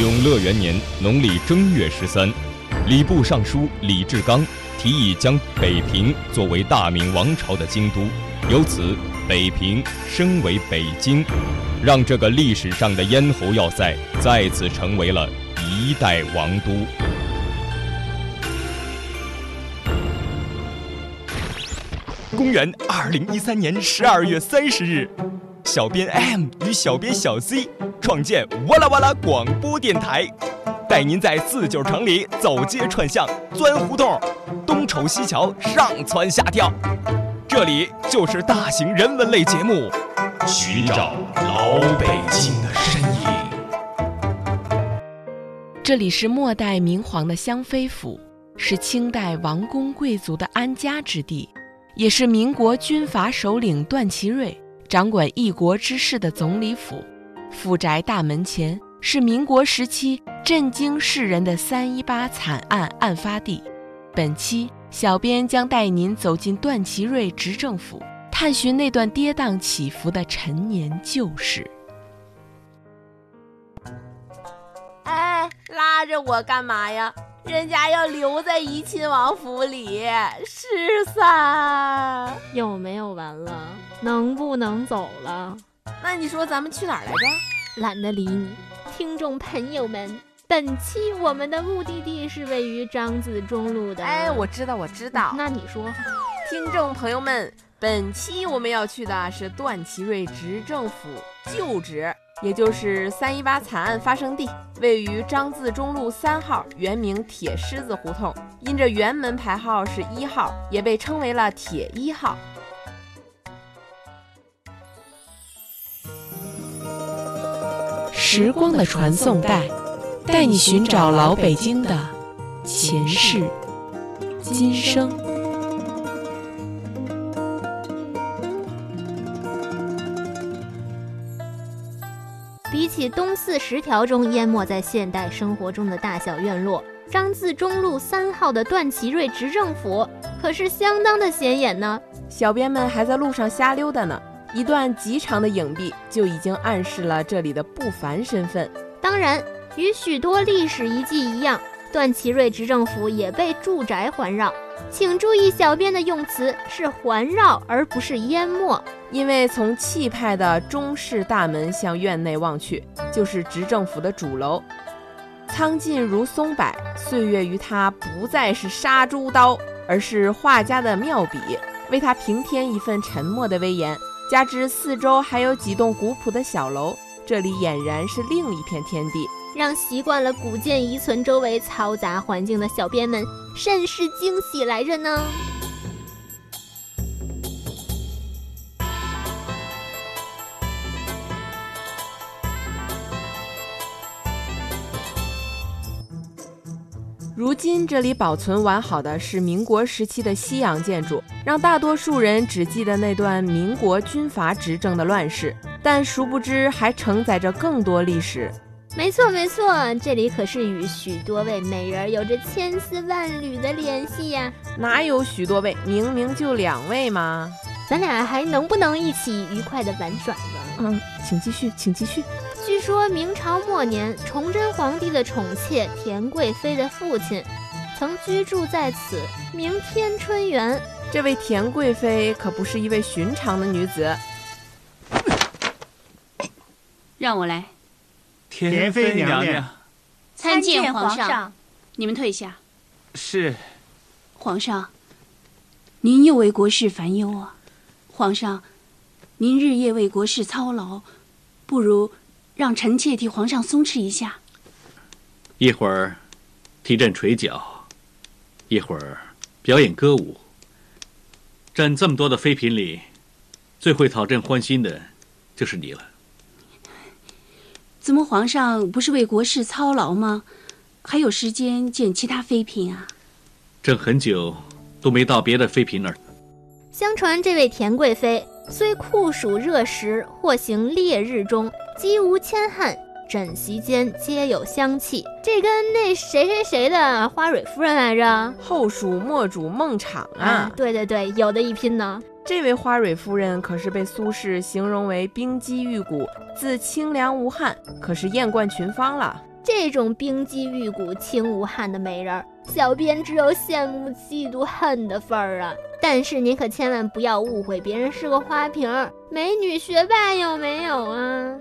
永乐元年农历正月十三，礼部尚书李志刚提议将北平作为大明王朝的京都，由此北平升为北京，让这个历史上的咽喉要塞再次成为了一代王都。公元二零一三年十二月三十日，小编 M 与小编小 Z 创建哇啦哇啦广播电台，带您在四九城里走街串巷、钻胡同，东瞅西瞧、上蹿下跳。这里就是大型人文类节目，寻找老北京的身影。这里是末代明皇的香妃府，是清代王公贵族的安家之地。也是民国军阀首领段祺瑞掌管一国之事的总理府，府宅大门前是民国时期震惊世人的三一八惨案案发地。本期小编将带您走进段祺瑞执政府，探寻那段跌宕起伏的陈年旧事。哎，拉着我干嘛呀？人家要留在怡亲王府里，是噻。有没有完了？能不能走了？那你说咱们去哪儿来着？懒得理你。听众朋友们，本期我们的目的地是位于张自忠路的。哎，我知道，我知道。那你说，听众朋友们，本期我们要去的是段祺瑞执政府旧址。也就是三一八惨案发生地，位于张自忠路三号，原名铁狮子胡同，因着原门牌号是一号，也被称为了铁一号。时光的传送带，带你寻找老北京的前世今生。起东四十条中淹没在现代生活中的大小院落，张自忠路三号的段祺瑞执政府可是相当的显眼呢。小编们还在路上瞎溜达呢，一段极长的影壁就已经暗示了这里的不凡身份。当然，与许多历史遗迹一样，段祺瑞执政府也被住宅环绕。请注意，小编的用词是环绕，而不是淹没。因为从气派的中式大门向院内望去，就是执政府的主楼。苍劲如松柏，岁月于它不再是杀猪刀，而是画家的妙笔，为它平添一份沉默的威严。加之四周还有几栋古朴的小楼，这里俨然是另一片天地。让习惯了古建遗存周围嘈杂环境的小编们甚是惊喜来着呢。如今这里保存完好的是民国时期的西洋建筑，让大多数人只记得那段民国军阀执政的乱世，但殊不知还承载着更多历史。没错没错，这里可是与许多位美人有着千丝万缕的联系呀！哪有许多位，明明就两位嘛！咱俩还能不能一起愉快的玩耍了？嗯，请继续，请继续。据说明朝末年，崇祯皇帝的宠妾田贵妃的父亲，曾居住在此，名天春园。这位田贵妃可不是一位寻常的女子。让我来。田妃娘娘，参见皇上。你们退下。是。皇上，您又为国事烦忧啊！皇上，您日夜为国事操劳，不如让臣妾替皇上松弛一下。一会儿提振捶脚，一会儿表演歌舞。朕这么多的妃嫔里，最会讨朕欢心的，就是你了。怎么，皇上不是为国事操劳吗？还有时间见其他妃嫔啊？朕很久都没到别的妃嫔那儿。相传这位田贵妃虽酷暑热食或行烈日中，几无千汗，枕席间皆有香气。这跟那谁谁谁的花蕊夫人来着？后蜀末主孟昶啊！对对对，有的一拼呢。这位花蕊夫人可是被苏轼形容为冰肌玉骨，自清凉无汗，可是艳冠群芳了。这种冰肌玉骨、清无憾的美人儿，小编只有羡慕、嫉妒、恨的份儿啊！但是您可千万不要误会，别人是个花瓶儿，美女学霸有没有啊？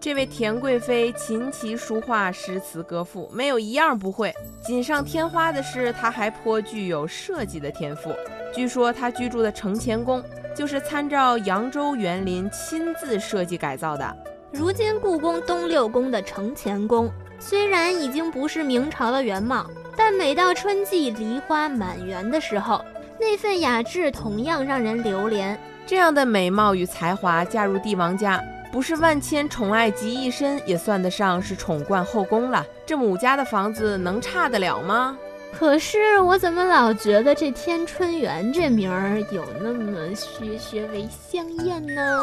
这位田贵妃琴棋书画、诗词歌赋，没有一样不会。锦上添花的是，她还颇具有设计的天赋。据说她居住的承乾宫，就是参照扬州园林亲自设计改造的。如今故宫东六宫的承乾宫。虽然已经不是明朝的原貌，但每到春季梨花满园的时候，那份雅致同样让人流连。这样的美貌与才华嫁入帝王家，不是万千宠爱集一身，也算得上是宠冠后宫了。这母家的房子能差得了吗？可是我怎么老觉得这天春园这名儿有那么学学为香艳呢？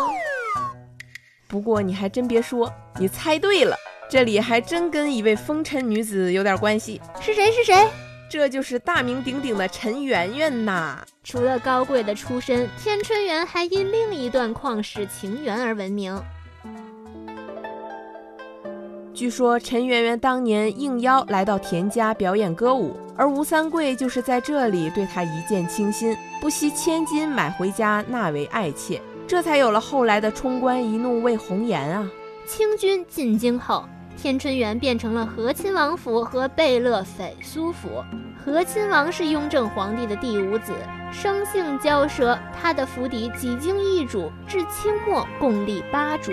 不过你还真别说，你猜对了。这里还真跟一位风尘女子有点关系，是谁？是谁？这就是大名鼎鼎的陈圆圆呐。除了高贵的出身，天春园还因另一段旷世情缘而闻名。据说陈圆圆当年应邀来到田家表演歌舞，而吴三桂就是在这里对她一见倾心，不惜千金买回家纳为爱妾，这才有了后来的冲冠一怒为红颜啊。清军进京后。天春园变成了和亲王府和贝勒斐苏府。和亲王是雍正皇帝的第五子，生性骄奢，他的府邸几经易主，至清末共立八主。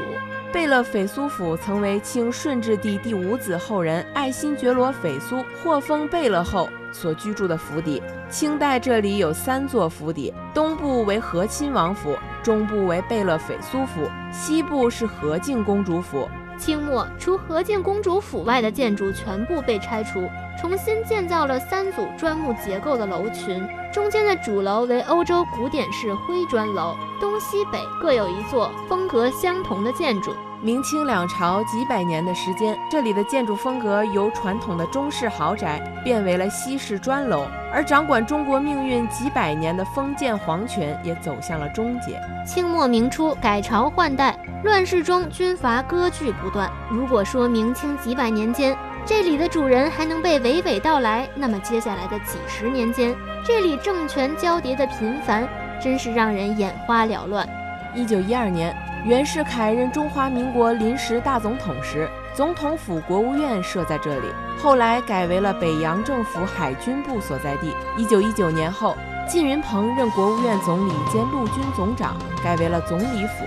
贝勒斐苏府曾为清顺治帝第五子后人爱新觉罗斐苏获封贝勒后所居住的府邸。清代这里有三座府邸，东部为和亲王府，中部为贝勒斐苏府，西部是和敬公主府。清末，除和敬公主府外的建筑全部被拆除，重新建造了三组砖木结构的楼群。中间的主楼为欧洲古典式灰砖楼，东西北各有一座风格相同的建筑。明清两朝几百年的时间，这里的建筑风格由传统的中式豪宅变为了西式砖楼，而掌管中国命运几百年的封建皇权也走向了终结。清末明初改朝换代，乱世中军阀割据不断。如果说明清几百年间这里的主人还能被娓娓道来，那么接下来的几十年间，这里政权交叠的频繁，真是让人眼花缭乱。一九一二年，袁世凯任中华民国临时大总统时，总统府国务院设在这里，后来改为了北洋政府海军部所在地。一九一九年后，靳云鹏任国务院总理兼陆军总长，改为了总理府。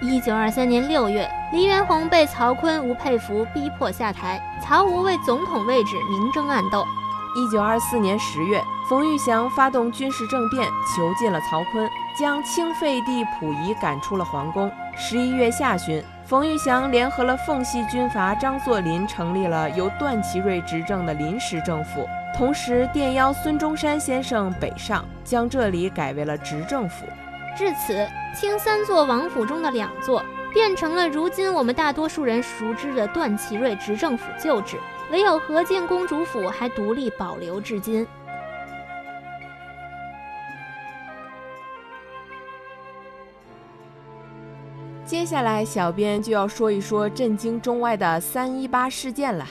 一九二三年六月，黎元洪被曹锟、吴佩孚逼迫下台，曹吴为总统位置明争暗斗。一九二四年十月，冯玉祥发动军事政变，囚禁了曹锟，将清废帝溥仪赶出了皇宫。十一月下旬，冯玉祥联合了奉系军阀张作霖，成立了由段祺瑞执政的临时政府，同时电邀孙中山先生北上，将这里改为了执政府。至此，清三座王府中的两座变成了如今我们大多数人熟知的段祺瑞执政府旧址，唯有和敬公主府还独立保留至今。接下来，小编就要说一说震惊中外的三一八事件了。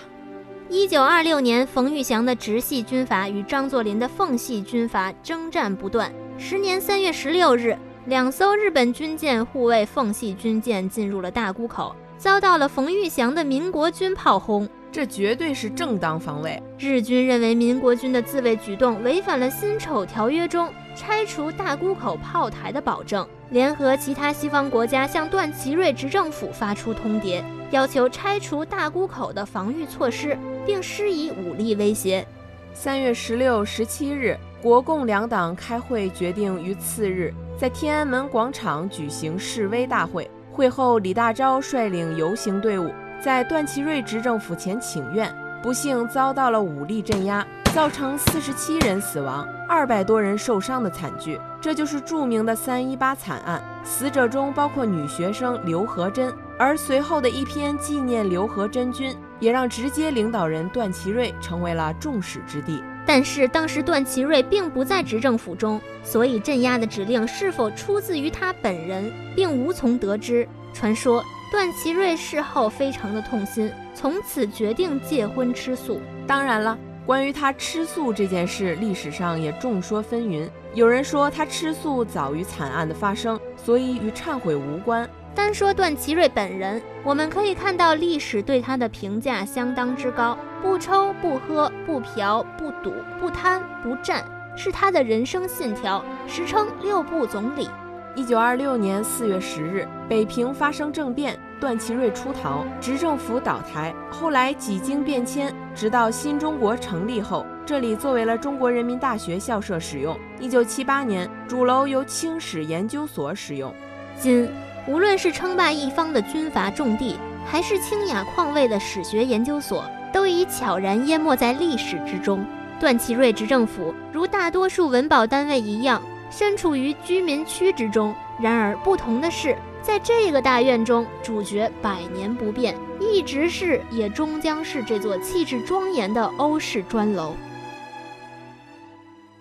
一九二六年，冯玉祥的直系军阀与张作霖的奉系军阀征战不断。时年三月十六日。两艘日本军舰护卫奉系军舰进入了大沽口，遭到了冯玉祥的民国军炮轰。这绝对是正当防卫。日军认为民国军的自卫举动违反了辛丑条约中拆除大沽口炮台的保证，联合其他西方国家向段祺瑞执政府发出通牒，要求拆除大沽口的防御措施，并施以武力威胁。三月十六、十七日，国共两党开会决定于次日。在天安门广场举行示威大会，会后李大钊率领游行队伍在段祺瑞执政府前请愿，不幸遭到了武力镇压，造成四十七人死亡、二百多人受伤的惨剧。这就是著名的三一八惨案，死者中包括女学生刘和珍。而随后的一篇纪念刘和珍君，也让直接领导人段祺瑞成为了众矢之的。但是当时段祺瑞并不在执政府中，所以镇压的指令是否出自于他本人，并无从得知。传说段祺瑞事后非常的痛心，从此决定戒荤吃素。当然了，关于他吃素这件事，历史上也众说纷纭。有人说他吃素早于惨案的发生，所以与忏悔无关。单说段祺瑞本人，我们可以看到历史对他的评价相当之高：不抽不喝不嫖不赌不贪不占，是他的人生信条，时称六部总理。一九二六年四月十日，北平发生政变，段祺瑞出逃，执政府倒台。后来几经变迁，直到新中国成立后，这里作为了中国人民大学校舍使用。一九七八年，主楼由清史研究所使用。今，无论是称霸一方的军阀重地，还是清雅旷味的史学研究所，都已悄然淹没在历史之中。段祺瑞执政府如大多数文保单位一样。身处于居民区之中，然而不同的是，在这个大院中，主角百年不变，一直是，也终将是这座气质庄严的欧式砖楼。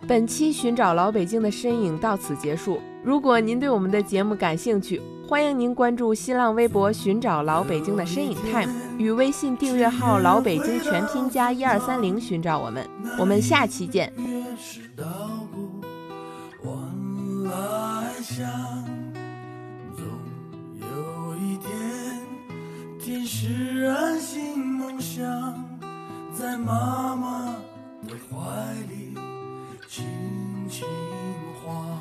本期寻找老北京的身影到此结束。如果您对我们的节目感兴趣，欢迎您关注新浪微博“寻找老北京的身影 time”，与微信订阅号“老北京全拼加一二三零”寻找我们。我们下期见。使安心梦想，在妈妈的怀里轻轻晃。